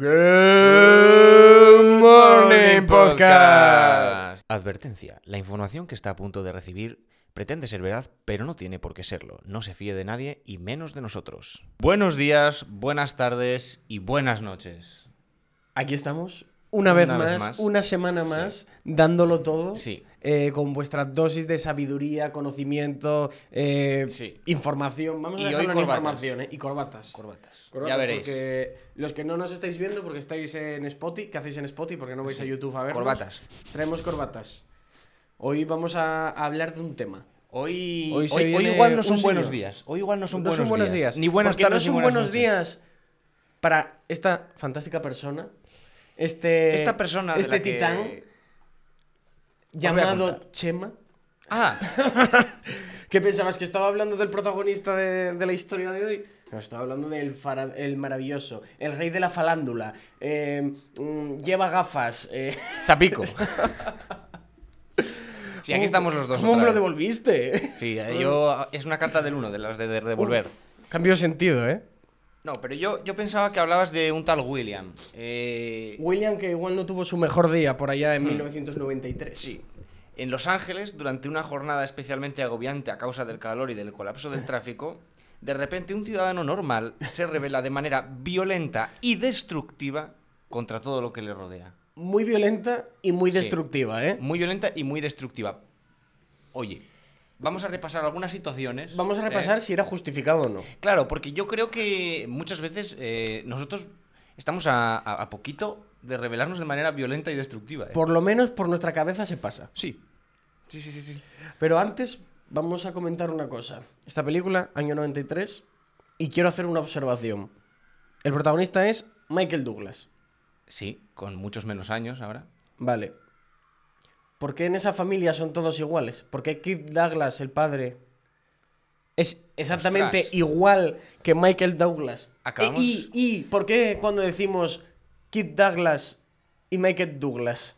Good Morning Podcast. Advertencia. La información que está a punto de recibir pretende ser verdad, pero no tiene por qué serlo. No se fíe de nadie y menos de nosotros. Buenos días, buenas tardes y buenas noches. Aquí estamos, una vez, Una vez más, más. una semana más, dándolo todo. Sí. Eh, con vuestra dosis de sabiduría, conocimiento, eh, Sí. información. Vamos a Y dejarlo en información, ¿eh? Y corbatas. Corbatas. Corbatas, ya veréis. Porque los que no nos estáis viendo, porque estáis en Spotify, ¿qué hacéis en Spotify? Porque no vais Sí. a YouTube a ver. Corbatas. Traemos corbatas. Hoy vamos a hablar de un tema. Hoy, Hoy igual no son buenos días. Hoy igual no son, no buenos, son buenos días. Ni buenas Porque tardes no ni son buenas buenos noches. días para esta fantástica persona. Este, Esta persona de este la que- titán llamado. Chema. Ah, ¿Qué pensabas? ¿Que estaba hablando del protagonista de, de la historia de hoy? No, estaba hablando del fara- el maravilloso, el rey de la falándula. eh, mm, lleva gafas. eh. Zapico. Sí, aquí estamos los dos. ¿Cómo otra me lo vez. devolviste? Sí, eh, yo es una carta del uno, de las de, de devolver. Cambio de sentido, ¿eh? No, pero yo, yo pensaba que hablabas de un tal William. Eh, William, que igual no tuvo su mejor día por allá en 1993. Hmm. sí. En Los Ángeles, durante una jornada especialmente agobiante a causa del calor y del colapso del tráfico, de repente un ciudadano normal se revela de manera violenta y destructiva contra todo lo que le rodea. Muy violenta y muy Sí. destructiva, ¿eh? Muy violenta y muy destructiva. Oye, vamos a repasar algunas situaciones. Vamos a ¿eh? repasar si era justificado o no. Claro, porque yo creo que muchas veces eh, nosotros estamos a, a- a poquito de revelarnos de manera violenta y destructiva. ¿eh? Por lo menos por nuestra cabeza se pasa. Sí. Sí, sí, sí, sí. Pero antes vamos a comentar una cosa. Esta película, año 93, y quiero hacer una observación. El protagonista es Michael Douglas. Sí, con muchos menos años ahora. Vale. ¿Por qué en esa familia son todos iguales? ¿Por qué Kid Douglas, el padre, es exactamente Ostras. igual que Michael Douglas? Acabamos- ¿Y, y, y por qué cuando decimos Kid Douglas y Michael Douglas?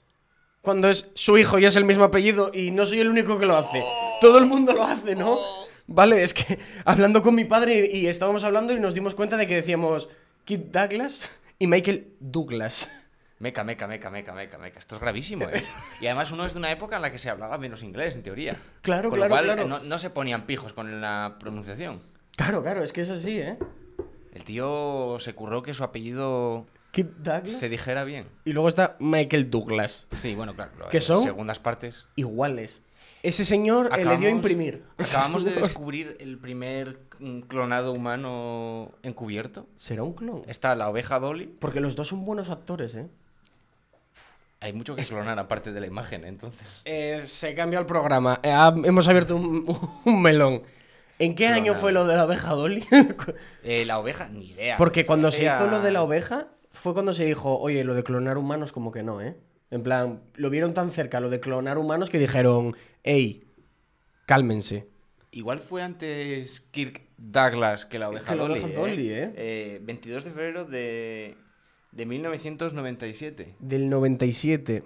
Cuando es su hijo y es el mismo apellido y no soy el único que lo hace. Todo el mundo lo hace, ¿no? Vale, es que hablando con mi padre y estábamos hablando y nos dimos cuenta de que decíamos Kid Douglas y Michael Douglas. Meca, meca, meca, meca, meca, meca. Esto es gravísimo, ¿eh? Y además uno es de una época en la que se hablaba menos inglés, en teoría. Claro, Con claro, lo cual claro. eh, No, no se ponían pijos con la pronunciación. Claro, claro, es que es así, ¿eh? El tío se curró que su apellido Kid Douglas. se dijera bien. Y luego está Michael Douglas. Sí, bueno, claro. ¿Qué eh, son? Segundas partes. Iguales. Ese señor eh, le dio a imprimir. Acabamos de descubrir el primer mm, clonado humano encubierto. ¿Será un clon? Está la oveja Dolly. Porque los dos son buenos actores, ¿eh? Hay mucho que clonar aparte de la imagen, entonces. Eh, se cambia el programa. Eh, ha- hemos abierto un, un melón. ¿En qué año fue lo de la oveja Dolly? Eh, la oveja, ni idea. Porque cuando se hizo lo de la oveja, fue cuando se dijo, oye, lo de clonar humanos como que no, ¿eh? En plan, lo vieron tan cerca, lo de clonar humanos, que dijeron, hey, cálmense. Igual fue antes Kirk Douglas que la oveja Que la Dolly. oveja. Dolly, ¿eh? Eh, 22 de febrero de, de 1997. Del 97.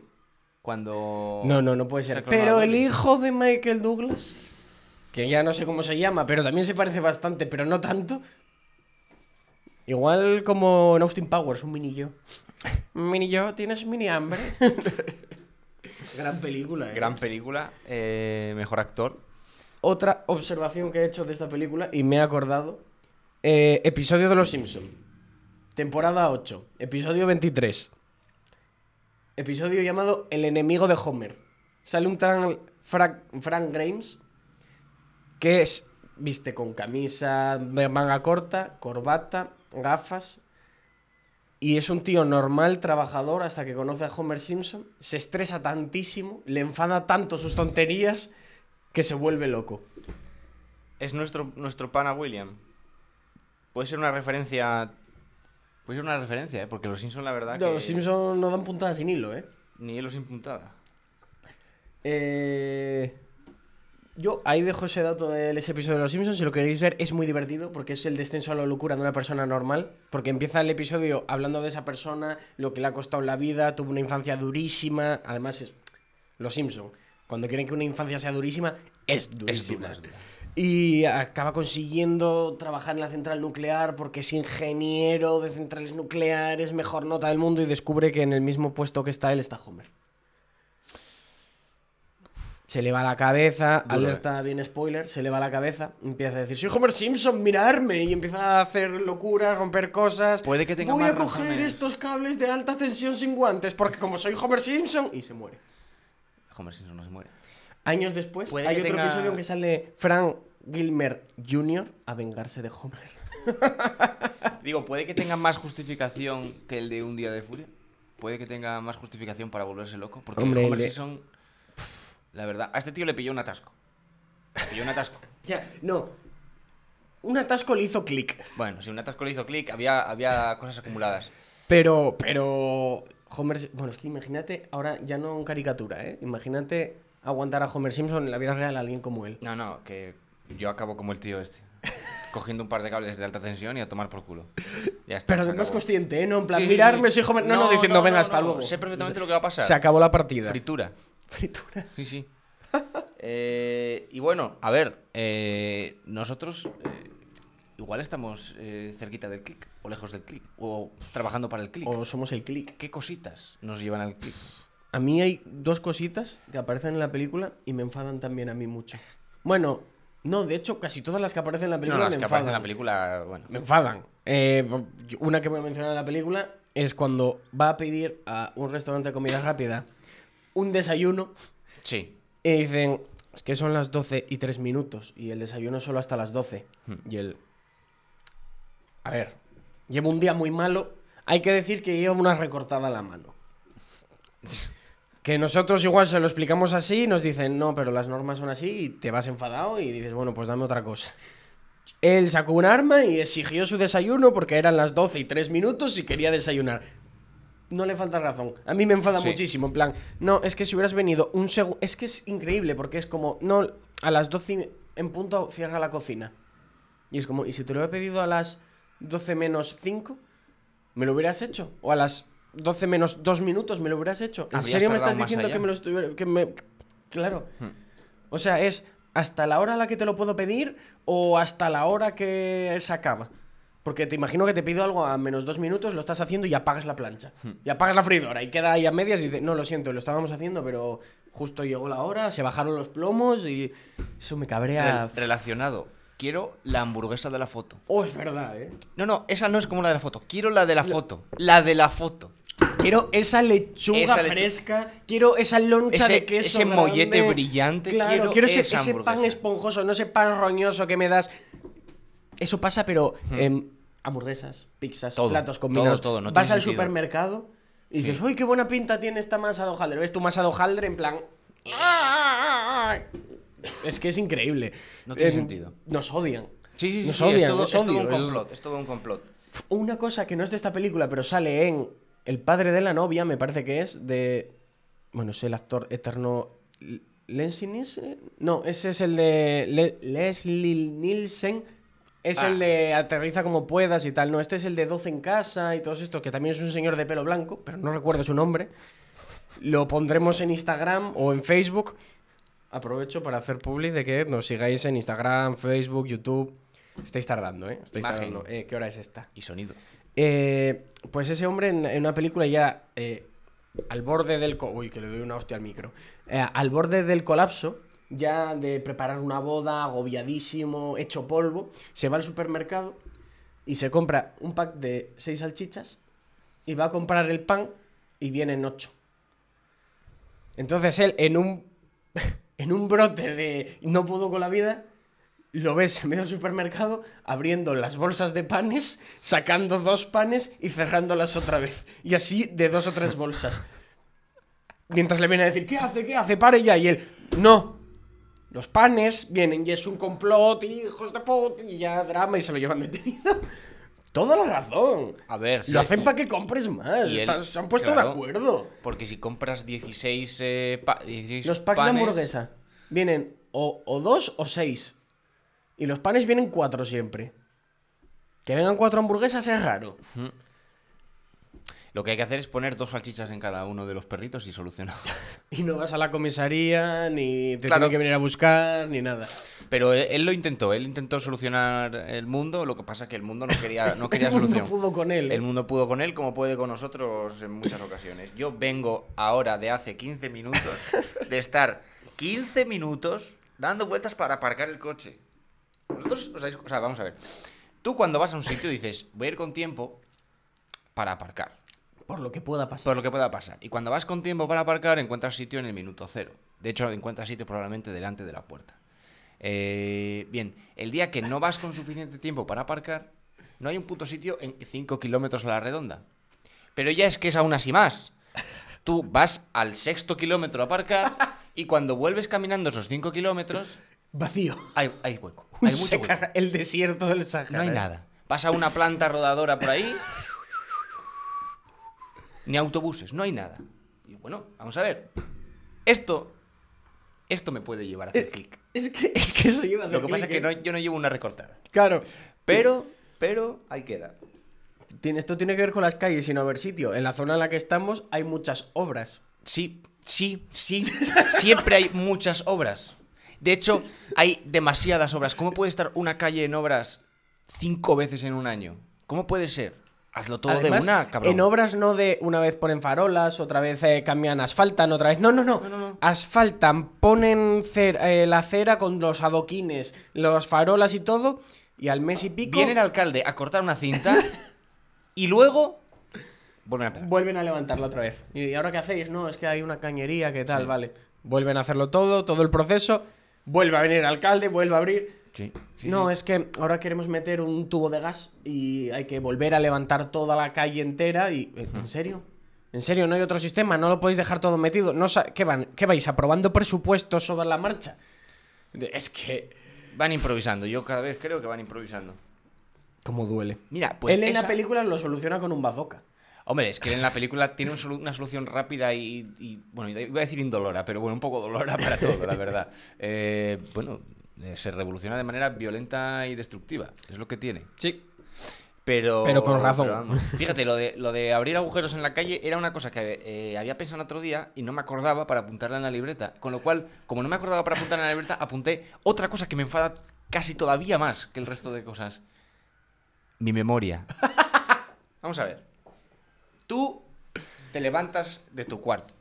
Cuando. No, no, no puede se ser. Pero el hijo de Michael Douglas, que ya no sé cómo se llama, pero también se parece bastante, pero no tanto. Igual como en Austin Powers, un mini yo. Mini yo, ¿tienes mini hambre? Gran película, ¿eh? Gran película, eh, mejor actor. Otra observación que he hecho de esta película y me he acordado. eh, episodio de Los Simpson. Temporada 8. Episodio 23. Episodio llamado El enemigo de Homer. Sale un tal Frank, Frank Grimes que es, viste con camisa, manga corta, corbata, gafas. Y es un tío normal, trabajador, hasta que conoce a Homer Simpson. Se estresa tantísimo, le enfada tanto sus tonterías que se vuelve loco. Es nuestro, nuestro pana William. Puede ser una referencia. Puede ser una referencia, ¿eh? Porque los Simpson, la verdad. No, que Los Simpson no dan puntada sin hilo, ¿eh? Ni hilo sin puntada. Eh, Yo ahí dejo ese dato de ese episodio de Los Simpsons. Si lo queréis ver, es muy divertido porque es el descenso a la locura de una persona normal. Porque empieza el episodio hablando de esa persona, lo que le ha costado la vida, tuvo una infancia durísima. Además, es Los Simpsons. Cuando quieren que una infancia sea durísima, es durísima. es dura. Y acaba consiguiendo trabajar en la central nuclear porque es ingeniero de centrales nucleares, mejor nota del mundo y descubre que en el mismo puesto que está él está Homer. Se le va la cabeza, Duro, alerta bien spoiler, se le va la cabeza, empieza a decir, soy Homer Simpson, mirarme, y empieza a hacer locuras, romper cosas. Puede que tenga Voy más a coger razones. estos cables de alta tensión sin guantes, porque como soy Homer Simpson, y se muere. Homer Simpson no se muere. Años después, Puede hay que otro tenga- episodio en que sale Frank Gilmer Jr. a vengarse de Homer. Digo, puede que tenga más justificación que el de Un Día de Furia. Puede que tenga más justificación para volverse loco. Porque Hombre, Homer el de- Simpson, la verdad, a este tío le pilló un atasco. Le pilló un atasco. Ya, no. Un atasco le hizo clic. Bueno, si un atasco le hizo clic, había, había cosas acumuladas. Pero, pero. Homer. Bueno, es que imagínate, ahora ya no en caricatura, ¿eh? Imagínate aguantar a Homer Simpson en la vida real a alguien como él. No, no, que yo acabo como el tío este. Cogiendo un par de cables de alta tensión y a tomar por culo. Ya está. Pero además acabó. consciente, ¿eh? No, en plan, Sí, sí, mirarme, sí. soy Homer. No, no, diciendo, venga, hasta no, luego. Sé perfectamente lo que va a pasar. Se acabó la partida. Fritura. Fritura. Sí, sí. Eh, y bueno, a ver, eh, nosotros eh, igual estamos cerquita del click, o lejos del click, o trabajando para el click. O somos el click. ¿Qué cositas nos llevan al click? A mí hay dos cositas que aparecen en la película y me enfadan también a mí mucho. Bueno, no, de hecho, casi todas las que aparecen en la No, película las me que enfadan. aparecen en la película, bueno. Me enfadan. Eh, una que voy a mencionar en la película es cuando va a pedir a un restaurante de comida rápida un desayuno Sí. y dicen, es que son las 12 y 3 minutos y el desayuno solo hasta las 12. Hmm. Y él... A ver, llevo un día muy malo. Hay que decir que lleva una recortada a la mano. Que nosotros igual se lo explicamos así y nos dicen, no, pero las normas son así y te vas enfadado y dices, bueno, pues dame otra cosa. Él sacó un arma y exigió su desayuno porque eran las 12 y 3 minutos y quería desayunar. No le falta razón. A mí me enfada Sí. muchísimo. En plan, no, es que si hubieras venido un segundo. Es que es increíble porque es como, no, a las 12 y- en punto cierra la cocina. Y es como, ¿y si te lo he pedido a las 12 menos 5? ¿Me lo hubieras hecho? ¿O a las 12 menos 2 minutos me lo hubieras hecho? ¿En serio me estás diciendo que me lo estuviera. Que me... Claro. Hmm. O sea, es hasta la hora a la que te lo puedo pedir o hasta la hora que se acaba. Porque te imagino que te pido algo a menos dos minutos, lo estás haciendo y apagas la plancha. Hmm. Y apagas la freidora y queda ahí a medias y dices, no, lo siento, lo estábamos haciendo, pero justo llegó la hora, se bajaron los plomos y eso me cabrea. Rel- relacionado. Quiero la hamburguesa de la foto. Oh, es verdad, ¿eh? No, no, esa no es como la de la foto. Quiero la de la foto. La de la foto. Quiero esa lechuga Esa lechu- fresca, quiero esa loncha Ese- de queso ese grande. mollete brillante, Claro, quiero ese, esa ese pan esponjoso, no ese pan roñoso que me das. Eso pasa, pero Hmm. hamburguesas, pizzas, Todo, platos combinados. todo, todo, no Vas al sentido. supermercado y dices, Sí. uy, qué buena pinta tiene esta masa de hojaldre. ¿Ves tu masa de hojaldre en plan... Es que es increíble. No tiene Em, sentido. Nos odian. Sí, sí, sí. Nos sí, odian, es, todo, es es todo un complot. Es todo un complot. Una cosa que no es de esta película, pero sale en El padre de la novia, me parece que es de. Bueno, es el actor eterno. ¿Leslie Nielsen? No, ese es el de. Le- Leslie Nielsen. Es Ah. el de Aterriza como puedas y tal. No, este es el de 12 en casa y todo esto, que también es un señor de pelo blanco, pero no recuerdo su nombre. Lo pondremos en Instagram o en Facebook. Aprovecho para hacer public de que nos sigáis en Instagram, Facebook, YouTube. Estáis tardando, ¿eh? Estáis Imagen. tardando. Eh, ¿Qué hora es esta? Y sonido. Eh, pues ese hombre en, una película ya eh, al borde del... co- Uy, que le doy una al micro. Eh, al borde del colapso, ya de preparar una boda, agobiadísimo, hecho polvo, se va al supermercado y se compra un pack de seis salchichas y va a comprar el pan y vienen ocho. Entonces él, en un, en un brote de no pudo con la vida, lo ves en medio del supermercado abriendo las bolsas de panes, sacando dos panes y cerrándolas otra vez. Y así de dos o tres bolsas. Mientras le viene a decir, ¿qué hace? ¿Qué hace? Pare ya. Y él, no. Los panes vienen y es un complot, hijos de puta, y ya drama y se lo llevan detenido. Toda la razón. A ver. Lo hacen para que compres más. Y él- Estás- se han puesto claro. de acuerdo. Porque si compras 16, eh, pa- 16 Los packs panes- de hamburguesa vienen o, o dos o seis. Y los panes vienen cuatro siempre. Que vengan cuatro hamburguesas es raro. Lo que hay que hacer es poner dos salchichas en cada uno de los perritos y solucionado. Y no vas a la comisaría, ni te Claro. tienen que venir a buscar, ni nada. Pero él, él lo intentó, él intentó solucionar el mundo, lo que pasa es que el mundo no quería, no quería El mundo pudo con él. El mundo pudo con él como puede con nosotros en muchas ocasiones. Yo vengo ahora de hace 15 minutos de estar 15 minutos dando vueltas para aparcar el coche. Vosotros, os dais- o sea, vamos a ver. Tú cuando vas a un sitio dices, voy a ir con tiempo para aparcar. Por lo que pueda pasar. Por lo que pueda pasar. Y cuando vas con tiempo para aparcar, encuentras sitio en el minuto cero. De hecho, encuentras sitio probablemente delante de la puerta. Eh, bien, el día que no vas con suficiente tiempo para aparcar, no hay un puto sitio en 5 kilómetros a la redonda. Pero ya es que es aún así más. Tú vas al sexto kilómetro a aparcar y cuando vuelves caminando esos 5 kilómetros, Vacío. hay, hay hueco. Hay mucho Se hueco. caga el desierto del Sahara. No hay ¿eh? nada. Vas a una planta rodadora por ahí. Ni autobuses, no hay nada. Y bueno, vamos a ver. Esto. Esto me puede llevar a hacer clic. Es que, es que eso lleva Lo que pasa es que no- yo no llevo una recortada. Claro. Pero, pero, ahí queda. Tiene- Esto tiene que ver con las calles y no haber sitio. En la zona en la que estamos hay muchas obras. Sí, sí, sí. Siempre hay muchas obras. De hecho, hay demasiadas obras. ¿Cómo puede estar una calle en obras cinco veces en un año? ¿Cómo puede ser? Hazlo todo Además, de una, cabrón. En obras no de una vez ponen farolas, otra vez eh, cambian asfaltan, otra vez. No, no, no. No, no, no. Asfaltan, ponen eh, la cera con los adoquines, los farolas y todo. Y al mes y pico Viene el alcalde a cortar una cinta y luego vuelven a empezar. vuelven a levantarla otra vez. ¿Y ahora qué hacéis? No, es que hay una cañería, ¿qué tal? Vale. Vuelven a hacerlo todo, todo el proceso. Vuelve a venir el alcalde, vuelve a abrir. Sí, sí, no, sí. es que ahora queremos meter un tubo de gas y hay que volver a levantar toda la calle entera y... ¿eh, ¿En serio? ¿En serio? ¿No hay otro sistema? ¿No lo podéis dejar todo metido? ¿No ¿Qué, van? ¿Qué vais? ¿Aprobando presupuestos sobre la marcha? Es que... Van improvisando. Yo cada vez creo que van improvisando. ¿Cómo duele? Mira, pues Él en esa- la película lo soluciona con un bazooka. Hombre, es que en la película tiene una solución rápida y, y, bueno, iba a decir indolora, pero bueno, un poco dolora para todo, la verdad. Eh, bueno, eh, se revoluciona de manera violenta y destructiva. Es lo que tiene. Sí. Pero, Pero con razón. vamos. Fíjate, lo de, lo de abrir agujeros en la calle era una cosa que eh, había pensado el otro día y no me acordaba para apuntarla en la libreta. Con lo cual, como no me acordaba para apuntarla en la libreta, apunté otra cosa que me enfada casi todavía más que el resto de cosas. Mi memoria. Vamos a ver. Tú te levantas de tu cuarto.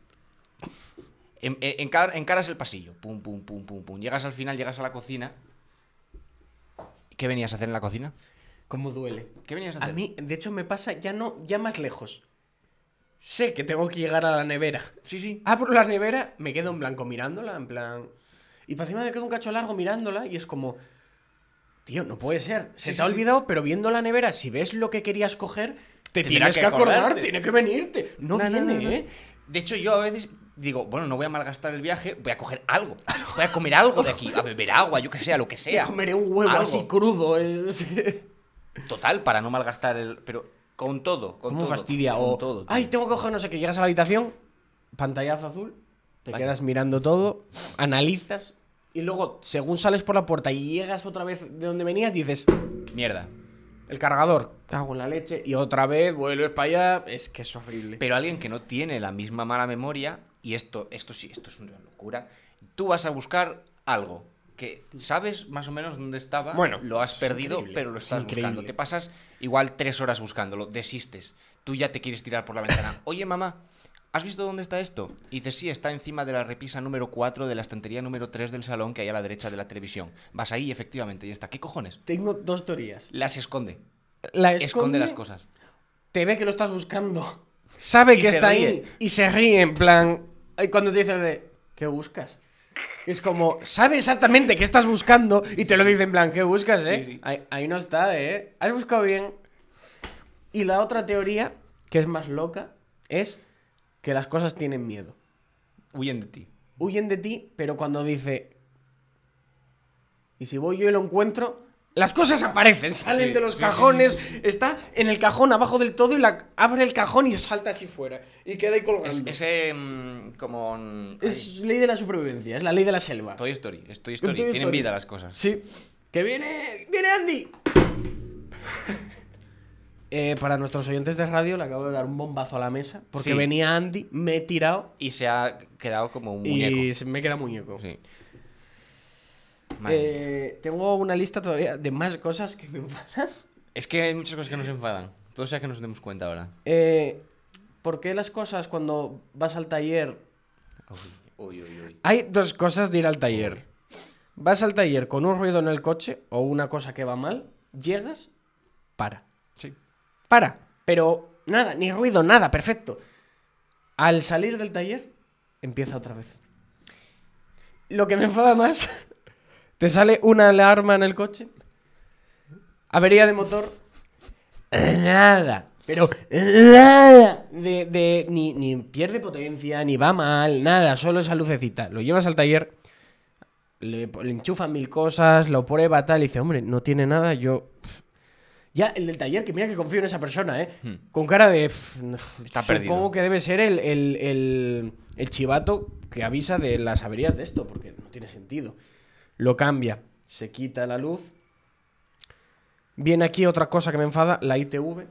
En- en- encar- encaras el pasillo. Pum, pum, pum, pum, pum. Llegas al final, llegas a la cocina. ¿Qué venías a hacer en la cocina? ¿Cómo duele? ¿Qué venías a A hacer? mí, de hecho, me pasa ya no, ya más lejos. Sé que tengo que llegar a la nevera. Sí, sí. Abro la nevera, me quedo en blanco mirándola, en plan. Y para encima me quedo un cacho largo mirándola y es como. Tío, no puede ser. Se Sí, te ha sí. olvidado, pero viendo la nevera, si ves lo que querías coger, te tienes que acordar, tiene que venirte. No, No, viene, no, no. ¿eh? De hecho, yo a veces digo, bueno, no voy a malgastar el viaje, voy a coger algo. Voy a comer algo de aquí, a beber agua, yo que sea, lo que Me sea. comeré un huevo Algo. así crudo. es- Total, para no malgastar el. Pero con todo. Con ¿Cómo todo, fastidia? Con O, todo. tío. ay, tengo que coger no sé qué. Llegas a la habitación, pantallazo azul, te Vaya. quedas mirando todo, analizas y luego, según sales por la puerta y llegas otra vez de donde venías, dices, Mierda. El cargador, cago en la leche, y otra vez vuelves para allá. Es que es horrible. Pero alguien que no tiene la misma mala memoria, y esto, esto sí, esto es una locura, tú vas a buscar algo que sabes más o menos dónde estaba, Bueno, lo has es perdido, increíble, pero lo es estás buscando. Te pasas igual tres horas buscándolo, desistes. Tú ya te quieres tirar por la ventana. Oye, mamá, ¿has visto dónde está esto? Y dices, sí, está encima de la repisa número 4 de la estantería número 3 del salón que hay a la derecha de la televisión. Vas ahí y efectivamente, ya está. ¿Qué cojones? Tengo dos teorías. Las esconde. La Esconde, las cosas. Te ve que lo estás buscando. Sabe Y que está ríe. ahí. Y se ríe en plan. Cuando te dices de. ¿Qué buscas? Es como, sabe exactamente qué estás buscando y te lo dice en plan, ¿qué buscas, eh? Sí, sí. Ahí, ahí no está, eh. Has buscado bien. Y la otra teoría, que es más loca, es que las cosas tienen miedo. Huyen de ti. Huyen de ti, pero cuando dice. Y si voy yo y lo encuentro, las cosas aparecen, salen Sí, de los sí, cajones. sí, Está en el cajón abajo del todo y la abre el cajón y salta así fuera. Y queda ahí Es, colgando. ese. mm, como. mm, Es ay, ley de la supervivencia, es la ley de la selva. Toy Story. Es Toy Story. Toy Tienen Story. vida las cosas. Sí. Que viene. ¡Viene Andy! Eh, para nuestros oyentes de radio le acabo de dar un bombazo a la mesa porque Sí. venía Andy, me he tirado Y se ha quedado como un muñeco. y se me queda muñeco. Sí. Eh, tengo una lista todavía de más cosas que me enfadan. Es que hay muchas cosas que nos enfadan. Todo sea que nos demos cuenta ahora. Eh, ¿Por qué las cosas cuando vas al taller... Uy, uy, uy. Hay dos cosas de ir al taller. Vas al taller con un ruido en el coche o una cosa que va mal, llegas, para. Para. Pero nada, ni ruido, nada, perfecto. Al salir del taller, empieza otra vez. Lo que me enfada más, te sale una alarma en el coche, avería de motor, nada, pero nada, de, ni pierde potencia, ni va mal, nada, solo esa lucecita. Lo llevas al taller, le, le enchufan mil cosas, lo prueba tal, y dice, hombre, no tiene nada, yo... pff". Ya, el del taller, que mira que confío en esa persona, ¿eh? Hmm. Con cara de... pff, Está supongo perdido. que debe ser el, el, el- el chivato que avisa de las averías de esto, porque no tiene sentido. Lo cambia, se quita la luz. Viene aquí otra cosa que me enfada, la ITV.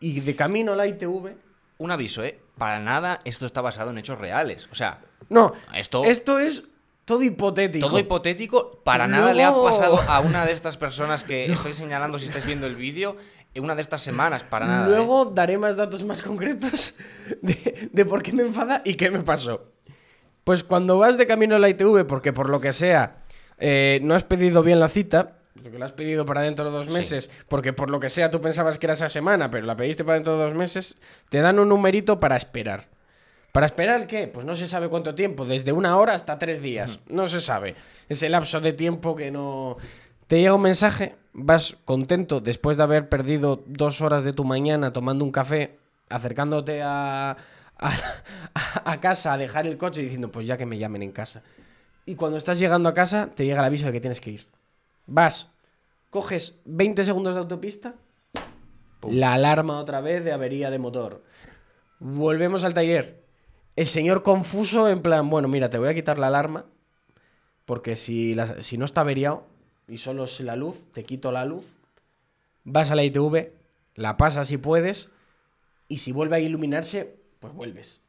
Y de camino a la ITV... Un aviso, ¿eh? Para nada esto está basado en hechos reales. O sea, No, Esto- esto es todo hipotético. todo hipotético, para nada le ha pasado a una de estas personas que estoy señalando si estáis viendo el vídeo en una de estas semanas, para nada. ¿eh? Luego daré más datos más concretos de, de por qué me enfada y qué me pasó. Pues cuando vas de camino a la ITV, porque por lo que sea eh, no has pedido bien la cita, porque la has pedido para dentro de dos Sí. meses, porque por lo que sea tú pensabas que era esa semana, pero la pediste para dentro de dos meses, te dan un numerito para esperar. ¿Para esperar qué? Pues no se sabe cuánto tiempo, desde una hora hasta tres días. No se sabe. Ese lapso de tiempo que no... Te llega un mensaje, vas contento después de haber perdido dos horas de tu mañana tomando un café, acercándote a, a, a casa a dejar el coche y diciendo, pues ya que me llamen en casa. Y cuando estás llegando a casa, te llega el aviso de que tienes que ir. Vas, coges 20 segundos de autopista, la alarma otra vez de avería de motor. Volvemos al taller. El señor confuso, en plan, bueno, mira, te voy a quitar la alarma. Porque si, si no está averiado y solo es la luz, te quito la luz. Vas a la ITV, la pasas si puedes. Y si vuelve a iluminarse, pues vuelves.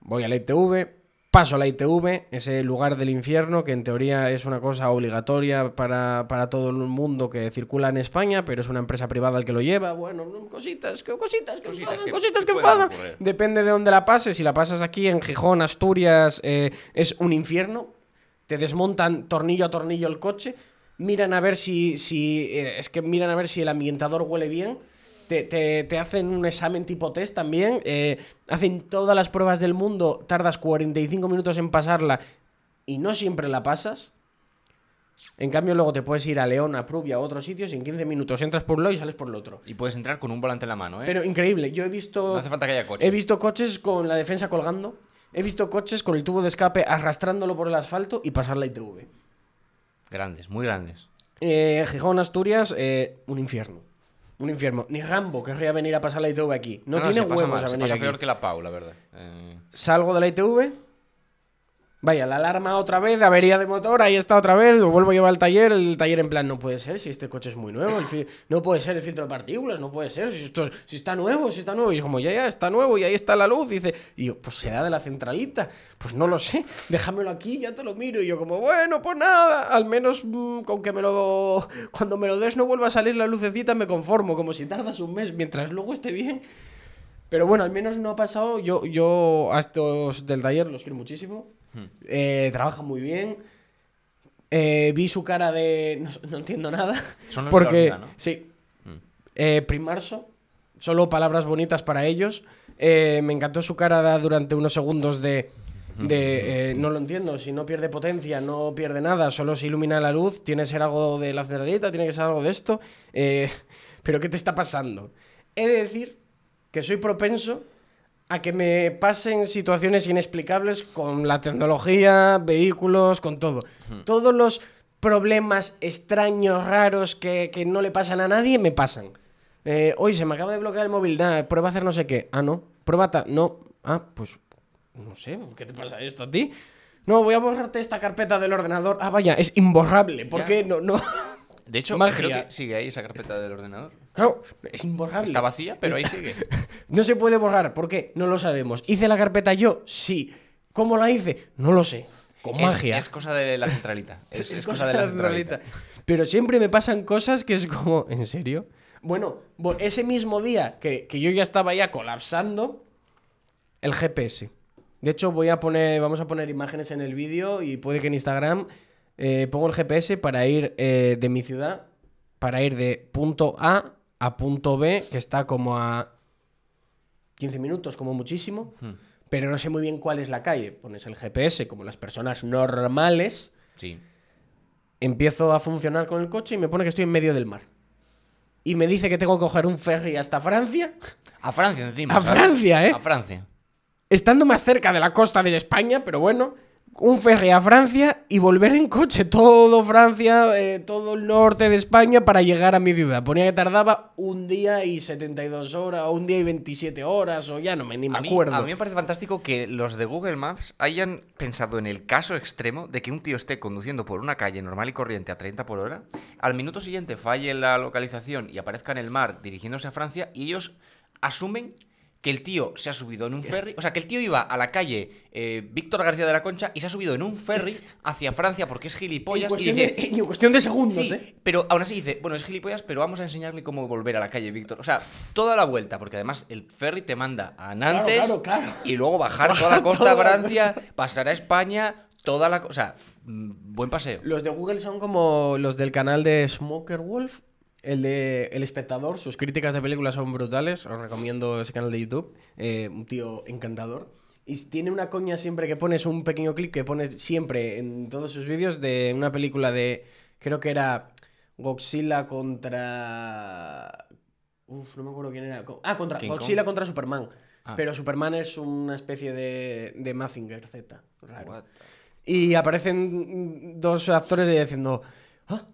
Voy a la ITV, paso a la ITV, ese lugar del infierno que en teoría es una cosa obligatoria para, para todo el mundo que circula en España, pero es una empresa privada el que lo lleva. Bueno, cositas, que- cositas, Cositas que cositas que pueden enfadan. Depende de dónde la pases. Si la pasas aquí en Gijón, Asturias, eh, es un infierno. Te desmontan tornillo a tornillo el coche. Miran a ver si. si eh, es que miran a ver si el ambientador huele bien. Te, te- te hacen un examen tipo test también. eh, hacen todas las pruebas del mundo. Tardas 45 minutos en pasarla. Y no siempre la pasas. En cambio, luego te puedes ir a León, a Prubia, a otros sitios. Y en 15 minutos entras por un lado y sales por el otro. Y puedes entrar con un volante en la mano, ¿eh? Pero increíble. Yo he visto. no hace falta que haya coche. He visto coches con la defensa colgando. He visto coches con el tubo de escape arrastrándolo por el asfalto y pasar la ITV. Grandes, muy grandes. Eh, Gijón, Asturias, eh, un infierno. Un infierno. Ni Rambo querría venir a pasar la ITV aquí. No, tiene se huevos mal, a se venir pasa aquí. peor que la Pau, la verdad. Eh, Salgo de la ITV. Vaya, la alarma otra vez, avería de motor, ahí está otra vez, lo vuelvo a llevar al taller, el taller en plan, no puede ser, si este coche es muy nuevo, no puede ser el filtro de partículas, no puede ser, si, esto, es- si está nuevo, si está nuevo, y es como, ya, ya, está nuevo, y ahí está la luz, dice, y yo, pues será de la centralita, pues no lo sé, déjamelo aquí, ya te lo miro, y yo como, bueno, pues nada, al menos mm, con que me lo, cuando me lo des no vuelva a salir la lucecita, me conformo, como si tardas un mes, mientras luego esté bien, pero bueno, al menos no ha pasado. Yo, yo a estos del taller los quiero muchísimo. Eh, trabajan muy bien. Eh, vi su cara de. No, no entiendo nada. Son los de la porque. hormiga, ¿no? Sí. Mm. Eh, primarso. Solo palabras bonitas para ellos. Me encantó su cara durante unos segundos de. de, no lo entiendo, si no pierde potencia, no pierde nada, solo se ilumina la luz, tiene que ser algo de la centralita, tiene que ser algo de esto. pero ¿qué te está pasando? He de decir que soy propenso a que me pasen situaciones inexplicables con la tecnología, vehículos, con todo. Todos los problemas extraños, raros, que, que no le pasan a nadie, me pasan. Eh, Hoy se me acaba de bloquear el móvil, nada, prueba a hacer no sé qué. Ah, no. Prueba ta- No. Ah, pues no sé, ¿qué te pasa esto a ti? No, voy a borrarte esta carpeta del ordenador. Ah, vaya, es imborrable. ¿Por Ya. qué no? no? De hecho, Magia. creo que sigue ahí esa carpeta del ordenador. Claro, es imborrable. Está vacía, pero ahí sigue. No se puede borrar. ¿Por qué? No lo sabemos. ¿Hice la carpeta yo? Sí. ¿Cómo la hice? No lo sé. Con Es- magia. Es, cosa de la centralita. Es, Es es cosa cosa de la centralita. Pero siempre me pasan cosas que es como, ¿en serio? Bueno, ese mismo día que, que yo ya estaba ya colapsando, el GPS. De hecho, voy a poner, vamos a poner imágenes en el vídeo y puede que en Instagram eh, pongo el GPS para ir eh, de mi ciudad, para ir de punto A a punto B, que está como a 15 minutos, como muchísimo. Hmm. Pero no sé muy bien cuál es la calle. Pones el GPS como las personas normales Sí. empiezo a funcionar con el coche y me pone que estoy en medio del mar. Y me dice que tengo que coger un ferry hasta Francia, A Francia encima. A ¿sabes? Francia, ¿eh? A Francia. estando más cerca de la costa de España, pero bueno, un ferry a Francia y volver en coche todo Francia, eh, todo el norte de España para llegar a mi ciudad. Ponía que tardaba un día y 72 horas, o un día y 27 horas, o ya no me, ni me A mí, acuerdo. a mí me parece fantástico que los de Google Maps hayan pensado en el caso extremo de que un tío esté conduciendo por una calle normal y corriente a 30 por hora, al minuto siguiente falle la localización y aparezca en el mar dirigiéndose a Francia y ellos asumen que el tío se ha subido en un ferry, o sea, que el tío iba a la calle eh, Víctor García de la Concha y se ha subido en un ferry hacia Francia porque es en, gilipollas y cuestión dice, de, en cuestión de segundos, Sí, ¿eh? pero aún así dice, bueno, es gilipollas, pero vamos a enseñarle cómo volver a la calle, Víctor. O sea, toda la vuelta, porque además el ferry te manda a Nantes claro, claro. y luego bajar toda la costa a Francia, pasar a España, toda la... O sea, mm, buen paseo. Los de Google son como los del canal de Smoker Wolf, el de El Espectador. Sus críticas de películas son brutales. Os recomiendo ese canal de YouTube. Eh, un tío encantador. Y tiene una coña siempre que pones un pequeño clip que pones siempre en todos sus vídeos de una película de. Creo que era Godzilla contra. Uf, no me acuerdo quién era. Ah, contra King Godzilla Kong. contra Superman. Ah. Pero Superman es una especie de, de Mazinger Z. raro. What? Y aparecen dos actores diciendo, ah,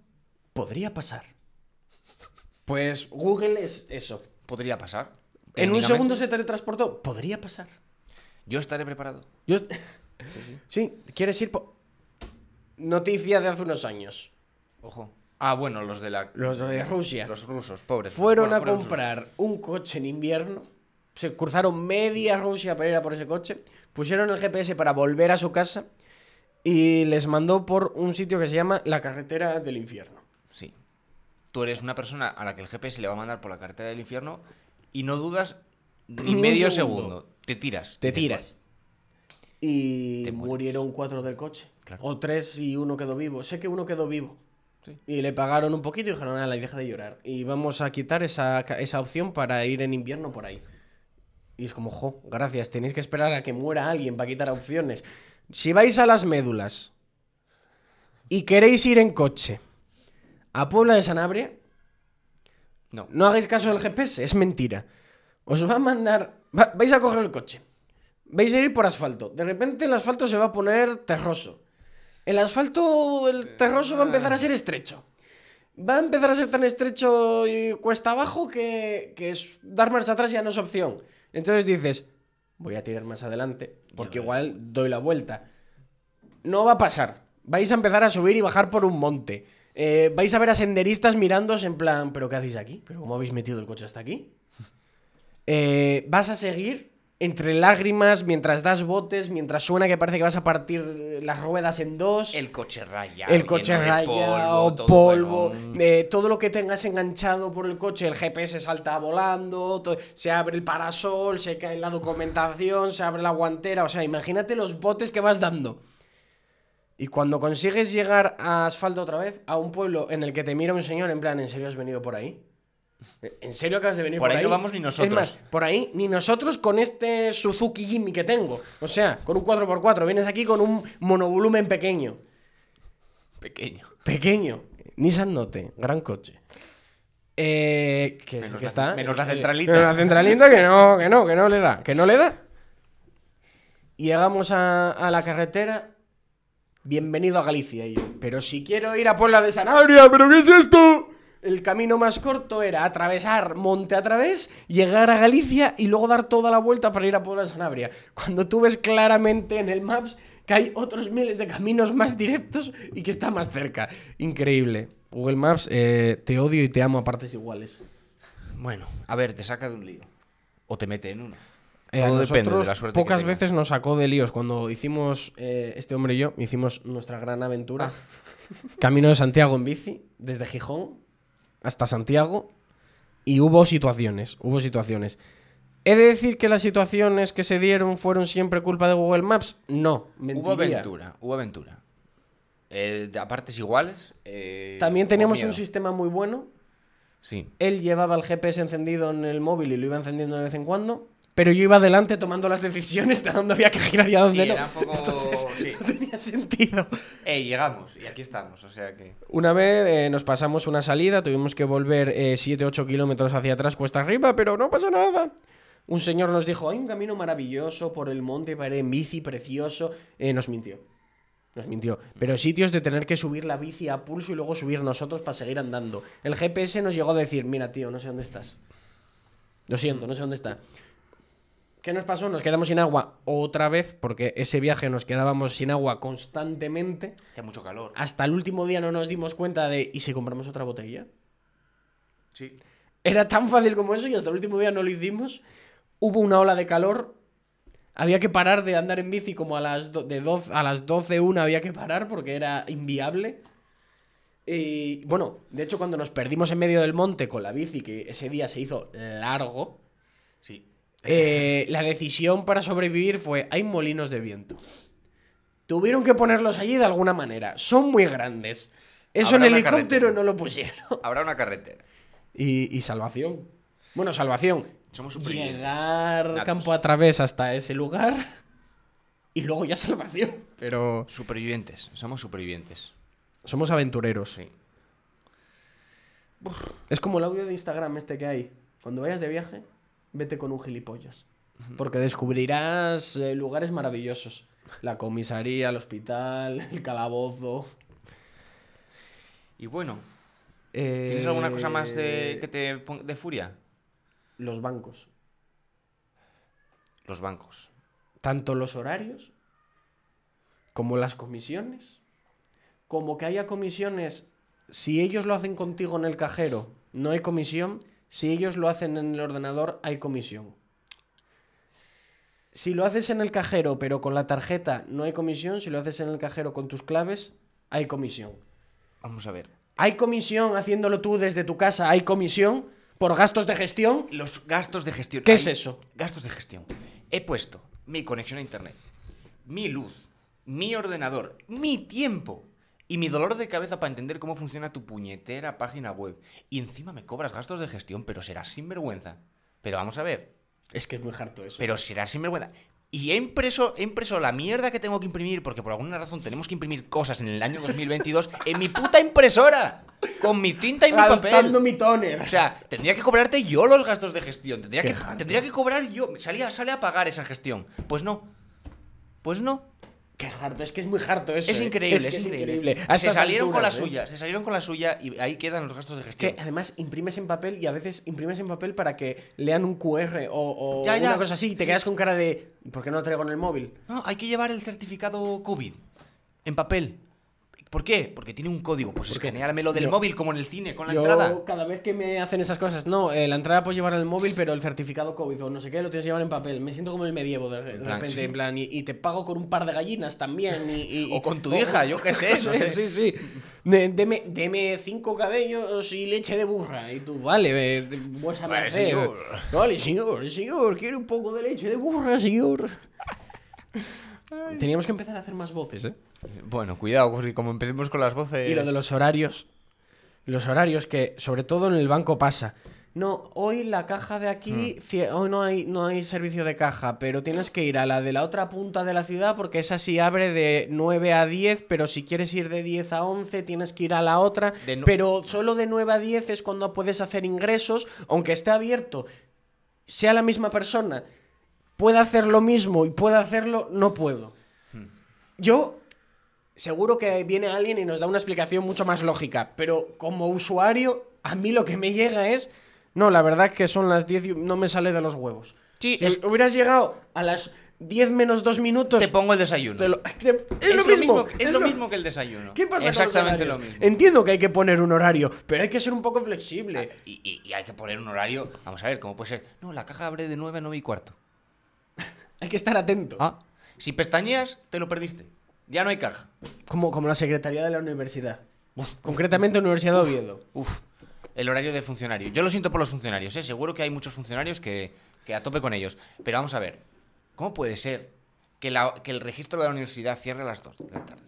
podría pasar. Pues Google es eso. Podría pasar. En un segundo se teletransportó. Podría pasar. Yo estaré preparado. Yo est- sí, ¿quieres ir por... Noticia de hace unos años. Ojo. Ah, bueno, los de la... Los de Rusia. Los rusos, pobres. Fueron Bueno, a rusos. comprar un coche en invierno. Se cruzaron media Rusia para ir a por ese coche. Pusieron el GPS para volver a su casa. Y les mandó por un sitio que se llama la carretera del infierno. Tú eres una persona a la que el GPS le va a mandar por la carretera del infierno y no dudas ni medio segundo. segundo. Te tiras. Te tiras. Y Te murieron cuatro del coche. Claro. O tres y uno quedó vivo. Sé que uno quedó vivo. Sí. Y le pagaron un poquito y dijeron, nada, deja de llorar. Y vamos a quitar esa, esa opción para ir en invierno por ahí. Y es como, jo, gracias, tenéis que esperar a que muera alguien para quitar opciones. Si vais a las médulas y queréis ir en coche a Puebla de Sanabria, No. no hagáis caso del GPS, es mentira. Os va a mandar. va- vais a coger el coche. Vais a ir por asfalto. De repente el asfalto se va a poner terroso. El asfalto, el terroso va a empezar a ser estrecho. Va a empezar a ser tan estrecho y cuesta abajo que, que es- dar marcha atrás ya no es opción. Entonces dices, voy a tirar más adelante, porque igual doy la vuelta. No va a pasar. Vais a empezar a subir y bajar por un monte. Eh, vais a ver a senderistas mirándos en plan, ¿pero qué hacéis aquí? ¿Pero cómo habéis metido el coche hasta aquí? Eh, vas a seguir entre lágrimas mientras das botes, mientras suena que parece que vas a partir las ruedas en dos. El coche raya. El coche rayado, todo polvo, eh, todo lo que tengas enganchado por el coche, el GPS salta volando, se abre el parasol, se cae la documentación, se abre la guantera, o sea, imagínate los botes que vas dando. Y cuando consigues llegar a asfalto otra vez, a un pueblo en el que te mira un señor en plan, ¿en serio has venido por ahí? ¿En serio acabas de venir Por por, ahí no vamos ni nosotros. Es más, por ahí ni nosotros con este Suzuki Jimmy que tengo. O sea, con un 4x4. Vienes aquí con un monovolumen pequeño. Pequeño. Pequeño. Nissan Note, gran coche. Eh, que, Menos que la- está. menos la eh, centralita. menos la centralita que no, que no, que no le da. Que no le da. Llegamos a, a la carretera. Bienvenido a Galicia. Y yo, pero si quiero ir a Puebla de Sanabria, ¿pero qué es esto? El camino más corto era atravesar monte a través, llegar a Galicia y luego dar toda la vuelta para ir a Puebla de Sanabria. Cuando tú ves claramente en el Maps que hay otros miles de caminos más directos y que está más cerca. Increíble. Google Maps, eh, te odio y te amo a partes iguales. Bueno, a ver, te saca de un lío. O te mete en uno. Eh, a Todo depende de nosotros la suerte Pocas veces nos sacó de líos. Cuando hicimos, eh, este hombre y yo, hicimos nuestra gran aventura. Camino de Santiago en bici, desde Gijón hasta Santiago. Y hubo situaciones, hubo situaciones. ¿He de decir que las situaciones que se dieron fueron siempre culpa de Google Maps? No, Hubo mentiría. aventura, hubo aventura. Eh, a partes iguales. eh, También hubo teníamos un sistema muy bueno. Sí. Él llevaba el GPS encendido en el móvil y lo iba encendiendo de vez en cuando. Pero yo iba adelante tomando las decisiones de dónde había que girar y a dónde Sí, no. era un poco- sí. No tenía sentido. Eh, llegamos y aquí estamos, o sea que. Una vez eh, nos pasamos una salida, tuvimos que volver 7-8 kilómetros hacia atrás, cuesta arriba, pero no pasa nada. Un señor nos dijo, hay un camino maravilloso por el monte para ir en bici, precioso. Eh, nos mintió. Nos mintió. Pero sitios de tener que subir la bici a pulso y luego subir nosotros para seguir andando. El GPS nos llegó a decir, mira tío, no sé dónde estás. Lo siento, no sé dónde está. ¿Qué nos pasó? Nos quedamos sin agua otra vez, porque ese viaje nos quedábamos sin agua constantemente. Hacía mucho calor. Hasta el último día no nos dimos cuenta de, ¿y si compramos otra botella? Sí. Era tan fácil como eso y hasta el último día no lo hicimos. Hubo una ola de calor. Había que parar de andar en bici como a las, de 12, a las 12, una había que parar porque era inviable. Y bueno, de hecho cuando nos perdimos en medio del monte con la bici, que ese día se hizo largo, Sí. Eh, la decisión para sobrevivir fue, hay molinos de viento. Tuvieron que ponerlos allí de alguna manera. Son muy grandes. Eso en helicóptero no lo pusieron. Habrá una carretera. Y, y salvación. Bueno, salvación. Somos supervivientes. Llegar Natos. campo a través hasta ese lugar. Y luego ya salvación. Pero Supervivientes. Somos supervivientes. somos aventureros. Sí. Es como el audio de Instagram este que hay. Cuando vayas de viaje, vete con un gilipollas. Porque descubrirás eh, lugares maravillosos. La comisaría, el hospital, el calabozo. Y bueno, Eh, ¿tienes alguna cosa más de que te de furia? Los bancos. Los bancos. tanto los horarios como las comisiones, como que haya comisiones, si ellos lo hacen contigo en el cajero, no hay comisión, si ellos lo hacen en el ordenador, hay comisión. Si lo haces en el cajero pero con la tarjeta, no hay comisión, si lo haces en el cajero con tus claves, hay comisión. Vamos a ver. Hay comisión haciéndolo tú desde tu casa, hay comisión por gastos de gestión. Los gastos de gestión. ¿Qué Hay es eso? Gastos de gestión. He puesto mi conexión a internet, mi luz, mi ordenador, mi tiempo y mi dolor de cabeza para entender cómo funciona tu puñetera página web. Y encima me cobras gastos de gestión, pero serás sinvergüenza. Pero vamos a ver, Es que es muy harto eso. pero serás sinvergüenza. Y he impreso, he impreso la mierda que tengo que imprimir, porque por alguna razón tenemos que imprimir cosas en el año 2022 en mi puta impresora. Con mi tinta y mi papel. Gastando mi toner. O sea, tendría que cobrarte yo los gastos de gestión. Tendría, Qué que, harto. tendría que cobrar yo. Salía, sale a pagar esa gestión. Pues no. Pues no. Qué harto, es que es muy harto eso. Es eh. increíble, que es, increíble. Se salieron con la ¿eh? suya. Se salieron con la suya y ahí quedan los gastos de Es gestión. que además imprimes en papel y a veces imprimes en papel para que lean un QR o, o Ya, ya. una cosa así y te quedas con cara de ¿por qué no lo traigo en el móvil? No, hay que llevar el certificado COVID en papel. ¿Por qué? Porque tiene un código. Pues escaneármelo del yo- móvil como en el cine, con la Yo entrada. cada vez que me hacen esas cosas, no, eh, la entrada puedes llevar en el móvil, pero el certificado COVID o no sé qué lo tienes que llevar en papel. Me siento como el medievo de, de plan, repente, sí. en plan, y, y te pago con un par de gallinas también. Y, y- O con tu hija, yo qué sé, no sé. Sí, sí. De- deme, deme cinco cabellos y leche de burra. Y tú, vale, eh, vuesa Vale, merced. señor. Vale, señor, señor, quiero un poco de leche de burra, señor. Teníamos que empezar a hacer más voces, ¿eh? Bueno, cuidado, porque como empecemos con las voces. Y lo de los horarios. Los horarios que, sobre todo en el banco, pasa. No, hoy la caja de aquí, cie- hoy no hay, no hay servicio de caja, pero tienes que ir a la de la otra punta de la ciudad porque esa sí abre de 9 a 10, pero si quieres ir de 10 a 11 tienes que ir a la otra, no- pero solo de 9 a 10 es cuando puedes hacer ingresos, aunque esté abierto, sea la misma persona, pueda hacer lo mismo y pueda hacerlo, no puedo. Yo seguro que viene alguien y nos da una explicación mucho más lógica, pero como usuario, a mí lo que me llega es, no, la verdad que son las 10 y no me sale de los huevos. Sí, si es- hubieras llegado a las 10 menos 2 minutos. Te pongo el desayuno. te lo- te- es, lo mismo. Es lo mismo que el desayuno. ¿Qué pasa con los Exactamente lo mismo. Entiendo que hay que poner un horario, pero hay que ser un poco flexible. Y, y- y hay que poner un horario. Vamos a ver, ¿cómo puede ser? No, la caja abre de 9 a 9 y cuarto. Hay que estar atento. Ah. Si pestañeas, te lo perdiste. Ya no hay caja. Como, como la secretaría de la universidad. Concretamente Universidad de Oviedo. Uf. El horario de funcionario. Yo lo siento por los funcionarios, ¿eh? Seguro que hay muchos funcionarios que, que a tope con ellos. Pero vamos a ver. ¿Cómo puede ser que, la- que el registro de la universidad cierre a las 2 de la tarde?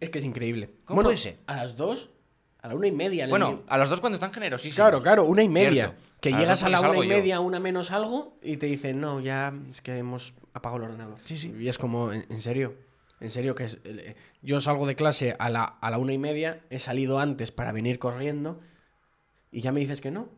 Es que es increíble. ¿Cómo Bueno, puede ser? A las 2, a la una y media. el Bueno, a las 2 cuando están generosísimos. Claro, claro, una y media. Cierto. Que A llegas a la una y yo. media, una menos algo, y te dicen, no, ya es que hemos apagado el ordenador. Sí, sí. Y es como, ¿en, en serio? En serio, que es, eh, yo salgo de clase a la, a la una y media, he salido antes para venir corriendo, y ya me dices que no.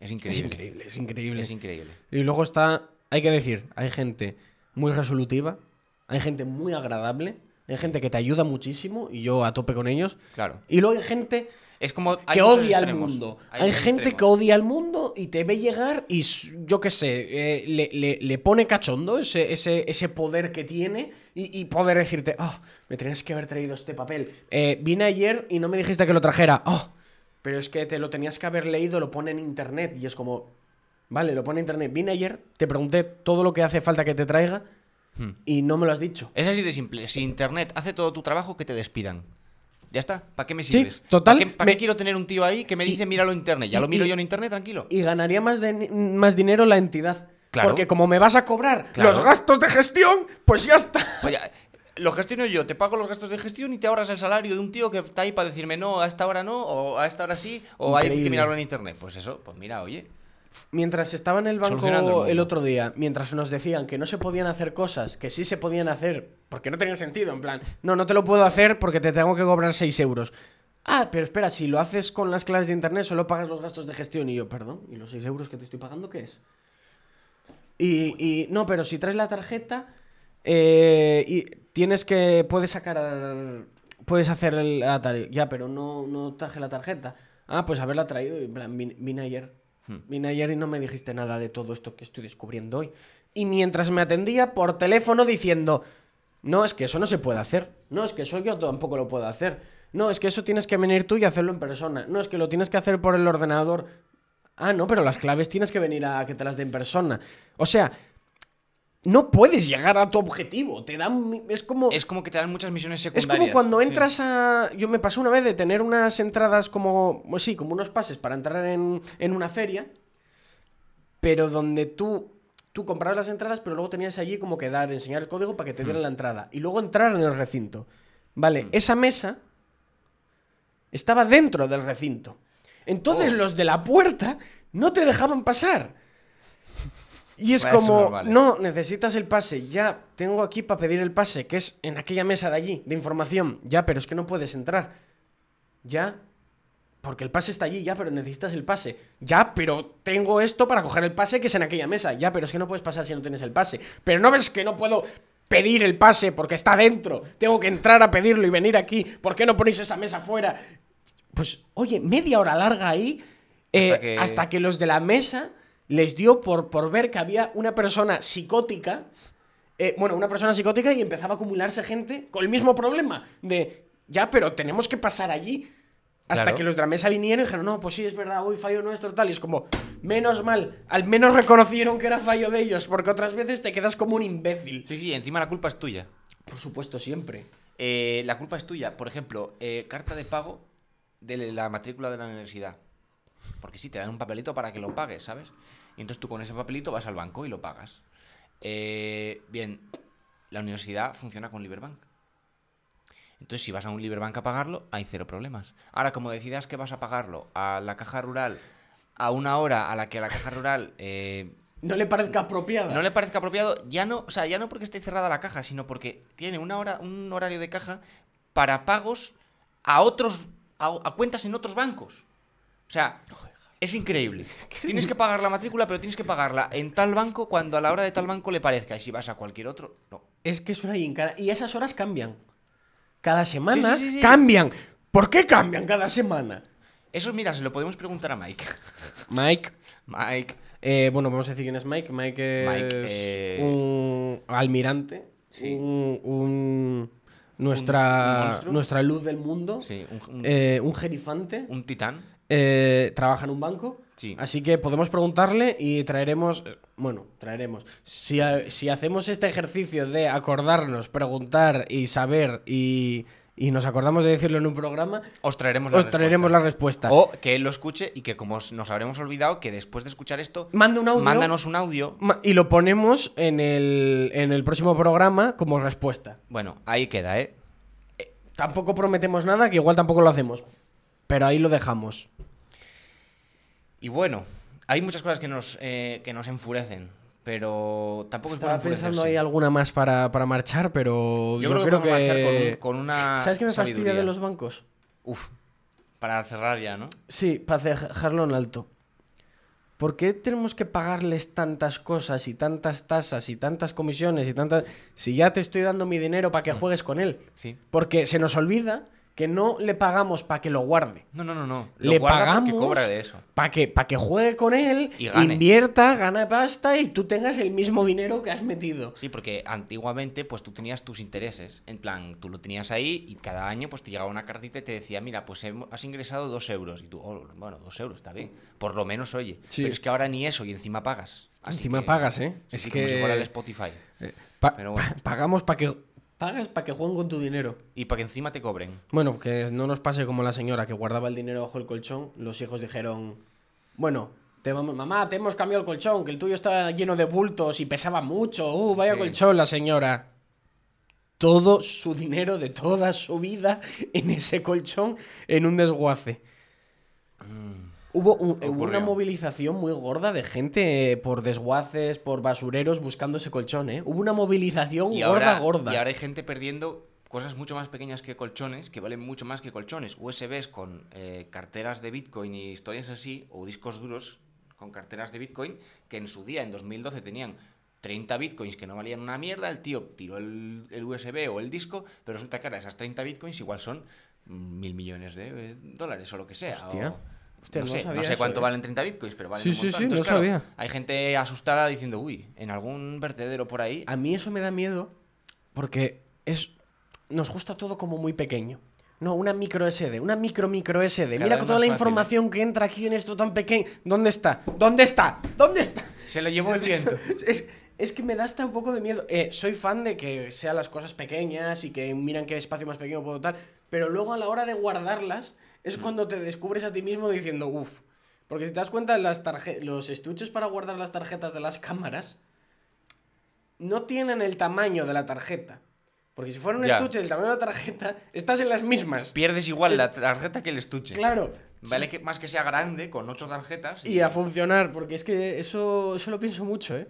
Es increíble. Es increíble, es increíble. Es increíble. Y luego está, hay que decir, hay gente muy resolutiva, hay gente muy agradable, hay gente que te ayuda muchísimo, y yo a tope con ellos. Claro. Y luego hay gente Es como. hay que odia al mundo. Hay, gente que odia al mundo y te ve llegar y yo qué sé, eh, le, le- le pone cachondo ese, ese, ese poder que tiene y, y poder decirte, oh, me tenías que haber traído este papel. Eh, vine ayer y no me dijiste que lo trajera. Oh, pero es que te lo tenías que haber leído, lo pone en internet y es como, vale, lo pone en internet. Vine ayer, te pregunté todo lo que hace falta que te traiga Hmm. y no me lo has dicho. Es así de simple. Si internet hace todo tu trabajo, que te despidan. Ya está. ¿Para qué me Sí, sirves? total, ¿Para qué, me- qué quiero tener un tío ahí que me dice míralo en internet? Ya y- lo miro y- yo en internet, tranquilo. Y ganaría más, de, más dinero la entidad. Claro. Porque como me vas a cobrar Claro. los gastos de gestión, pues ya está. Oye, lo gestiono yo, te pago los gastos de gestión y te ahorras el salario de un tío que está ahí para decirme no, a esta hora no, o a esta hora sí, o hay que mirarlo en internet. Pues eso, pues mira, oye. Mientras estaba en el banco el, otro día, mientras nos decían que no se podían hacer cosas, que sí se podían hacer, porque no tenía sentido, en plan, no, no te lo puedo hacer porque te tengo que cobrar 6 euros. Ah, pero espera, si lo haces con las claves de internet solo pagas los gastos de gestión. Y yo, perdón, ¿y los 6 euros que te estoy pagando qué es? Y, y no, pero si traes la tarjeta, eh, y tienes que, puedes sacar, puedes hacer el la tare- Ya, pero no, no traje la tarjeta. Ah, pues haberla traído. En plan, vine, vine ayer. Hmm. Vine ayer y no me dijiste nada de todo esto que estoy descubriendo hoy. Y mientras me atendía por teléfono diciendo, no, es que eso no se puede hacer. No, es que eso yo tampoco lo puedo hacer. No, es que eso tienes que venir tú y hacerlo en persona. No, es que lo tienes que hacer por el ordenador. Ah, no, pero las claves tienes que venir a que te las den en persona. O sea, no puedes llegar a tu objetivo. Te dan. Es como. Es como que te dan muchas misiones Es secundarias. como cuando Sí. entras a. Yo me pasó una vez de tener unas entradas como. pues sí, como unos pases para entrar en, en una feria. Pero donde tú. Tú comprabas las entradas, pero luego tenías allí como que dar, enseñar el código para que te dieran la entrada. Y luego entrar en el recinto. Vale, Mm. esa mesa estaba dentro del recinto. Entonces Oh. los de la puerta no te dejaban pasar. Y es como, subnormales. no, necesitas el pase. Ya, tengo aquí para pedir el pase, que es en aquella mesa de allí, de información. Ya, pero es que no puedes entrar. Ya, porque el pase está allí, ya, pero necesitas el pase. Ya, pero tengo esto para coger el pase que es en aquella mesa. Ya, pero es que no puedes pasar si no tienes el pase. Pero no ves que no puedo pedir el pase porque está dentro. Tengo que entrar a pedirlo y venir aquí. ¿Por qué no ponéis esa mesa fuera? Pues, oye, media hora larga ahí. eh, Hasta que- hasta que los de la mesa les dio por, por ver que había una persona psicótica. eh, bueno, una persona psicótica y empezaba a acumularse gente con el mismo problema. De, ya, pero tenemos que pasar allí. Hasta Claro. que los de la mesa vinieron y dijeron, no, pues sí, es verdad, hoy fallo nuestro, tal. Y es como, menos mal, al menos reconocieron que era fallo de ellos, porque otras veces te quedas como un imbécil. Sí, sí, encima la culpa es tuya. Por supuesto, siempre. Eh, la culpa es tuya. Por ejemplo, eh, carta de pago de la matrícula de la universidad. Porque sí, te dan un papelito para que lo pagues, ¿sabes? Y entonces tú con ese papelito vas al banco y lo pagas. Eh, bien, la universidad funciona con Liberbank. Entonces, si vas a un Liberbank a pagarlo, hay cero problemas. Ahora, como decidas que vas a pagarlo a la caja rural a una hora a la que la caja rural eh, No le parezca apropiada. no le parezca apropiado, ya no, o sea, ya no porque esté cerrada la caja, sino porque tiene una hora, un horario de caja para pagos a otros, a, a cuentas en otros bancos. O sea, es increíble. Tienes que pagar la matrícula, pero tienes que pagarla en tal banco cuando a la hora de tal banco le parezca. Y si vas a cualquier otro, no. Es que es una gincana. Y esas horas cambian. Cada semana Sí, sí, sí, cambian. ¿Por qué cambian cada semana? Eso, mira, se lo podemos preguntar a Mike. Mike. Mike. eh, bueno, vamos a decir quién es Mike. Mike es Mike, eh, un, almirante, Sí. un, un- ¿Un nuestra, nuestra luz del mundo, Sí, un, un- eh, un jerifante, un titán. Eh, trabaja en un banco. Sí. Así que podemos preguntarle y traeremos, eh, bueno, traeremos. Si, ha- si hacemos este ejercicio de acordarnos, preguntar y saber y, y nos acordamos de decirlo en un programa, Os traeremos la os traeremos la respuesta. O que él lo escuche y que como os- nos habremos olvidado, que después de escuchar esto, Manda un audio. mándanos un audio. Y lo ponemos en el, en el próximo programa como respuesta. Bueno, ahí queda, ¿eh? Tampoco prometemos nada, que igual tampoco lo hacemos. Pero ahí lo dejamos. Y bueno, hay muchas cosas que nos, eh, que nos enfurecen, pero tampoco es Estaba pensando enfurecerse. ahí alguna más para, para marchar, pero Yo, creo que podemos marchar con, un- con una ¿Sabes qué me fastidia de los bancos? Uf, para cerrar ya, ¿no? Sí, para dejarlo en alto. ¿Por qué tenemos que pagarles tantas cosas y tantas tasas y tantas comisiones y tantas... Si ya te estoy dando mi dinero para que juegues con él. Sí. Porque se nos olvida que no le pagamos para que lo guarde. No, no, no, no. Le Lo pagamos porque cobra de eso. Para que, pa' que juegue con él, Y gane. invierta, gana pasta y tú tengas el mismo dinero que has metido. Sí, porque antiguamente pues tú tenías tus intereses. En plan, tú lo tenías ahí y cada año pues te llegaba una cartita y te decía, mira, pues has ingresado dos euros. Y tú, "Oh, bueno, dos euros, está bien. Por lo menos, oye. Sí. Pero es que ahora ni eso y encima pagas. Así Encima que- pagas, ¿eh? Es que- como si fuera el Spotify. Pa- Pero bueno. pa- pagamos para que... Pagas para que jueguen con tu dinero. Y para que encima te cobren. Bueno, que no nos pase como la señora que guardaba el dinero bajo el colchón. Los hijos dijeron, bueno, te vamos, mamá, te hemos cambiado el colchón, que el tuyo está lleno de bultos y pesaba mucho. Uh, vaya Sí. colchón la señora. Todo su dinero de toda su vida en ese colchón en un desguace. Hubo, un- hubo una movilización muy gorda de gente por desguaces, por basureros buscando ese colchón, ¿eh? Hubo una movilización Y gorda, ahora, gorda. y ahora hay gente perdiendo cosas mucho más pequeñas que colchones, que valen mucho más que colchones. USBs con eh, carteras de Bitcoin y historias así, o discos duros con carteras de Bitcoin, que en su día, en 2012, tenían 30 Bitcoins que no valían una mierda, el tío tiró el, el USB o el disco, pero resulta que ahora esas 30 Bitcoins igual son mil millones de eh, dólares o lo que sea. Hostia. o- Hostia, no, no sé, no sé eso, cuánto eh. valen 30 bitcoins, pero valen Sí, un sí, montón. sí, no Entonces, claro, sabía. Hay gente asustada diciendo, uy, en algún vertedero por ahí. A mí eso me da miedo porque es nos gusta todo como muy pequeño. No, una micro SD, una micro micro SD. Cada Mira toda la fácil, información que entra aquí en esto tan pequeño. ¿Dónde está? ¿Dónde está? ¿Dónde está? Se lo llevó el viento. Es, es que me da hasta un poco de miedo. Eh, soy fan de que sean las cosas pequeñas y que miran qué espacio más pequeño puedo tal. Pero luego a la hora de guardarlas es Mm. cuando te descubres a ti mismo diciendo, uff. Porque si te das cuenta, las los estuches para guardar las tarjetas de las cámaras no tienen el tamaño de la tarjeta. Porque si fuera un Ya. estuche del tamaño de la tarjeta, estás en las mismas. Pierdes igual Es- la tarjeta que el estuche. Claro. Vale que más que sea grande, con ocho tarjetas. Y a funcionar, porque es que eso, eso lo pienso mucho, ¿eh?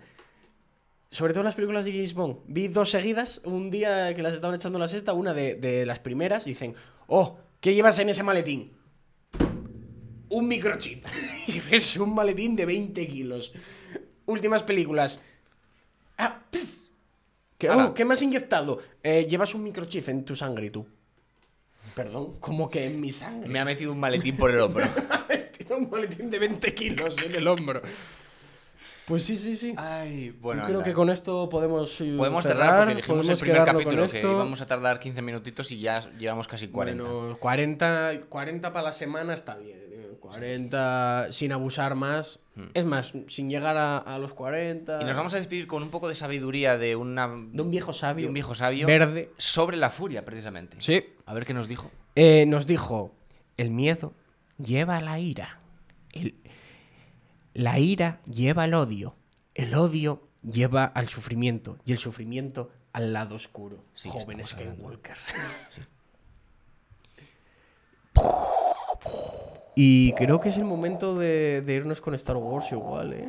Sobre todo en las películas de James Bond. Vi dos seguidas, un día que las estaban echando la sexta, una de, de las primeras, y dicen, oh, ¿qué llevas en ese maletín? Un microchip. y ves un maletín de 20 kilos. Últimas películas. Ah. ¿Qué, oh, ¿Qué me has inyectado? "Eh, llevas un microchip en tu sangre tú. Perdón, ¿cómo que en mi sangre? Me ha metido un maletín por el hombro. Tiene un maletín de 20 kilos en el hombro. Pues sí, sí, sí. Ay, bueno. Yo creo anda. que con esto podemos eh, Podemos cerrar porque dijimos el primer capítulo que íbamos a tardar 15 minutitos y ya llevamos casi 40. Bueno, 40, 40 para la semana está bien. eh, 40 sin abusar más. Es más, sin llegar a, a los 40. Hmm. Y nos vamos a despedir con un poco de sabiduría de, una, De un viejo sabio. de un viejo sabio Verde. sobre la furia, precisamente. Sí. A ver qué nos dijo. Eh, nos dijo, el miedo lleva a la ira. El- la ira lleva al odio. El odio lleva al sufrimiento. Y el sufrimiento al lado oscuro. Sí, Jóvenes. Skywalkers. Y creo que es el momento de, de irnos con Star Wars igual, ¿eh?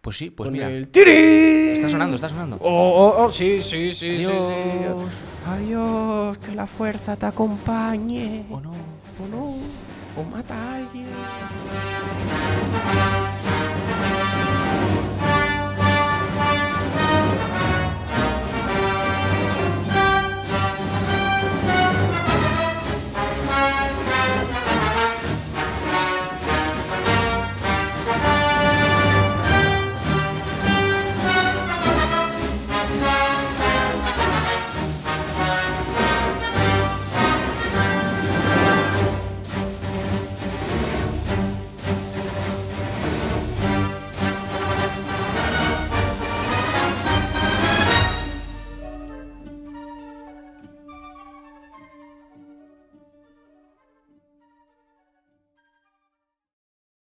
Pues sí, pues con mira. el. Está sonando, está sonando. Oh, oh, oh, sí, sí, sí, sí, sí. Adiós, que la fuerza te acompañe. ¿O no? O no, o mata a alguien.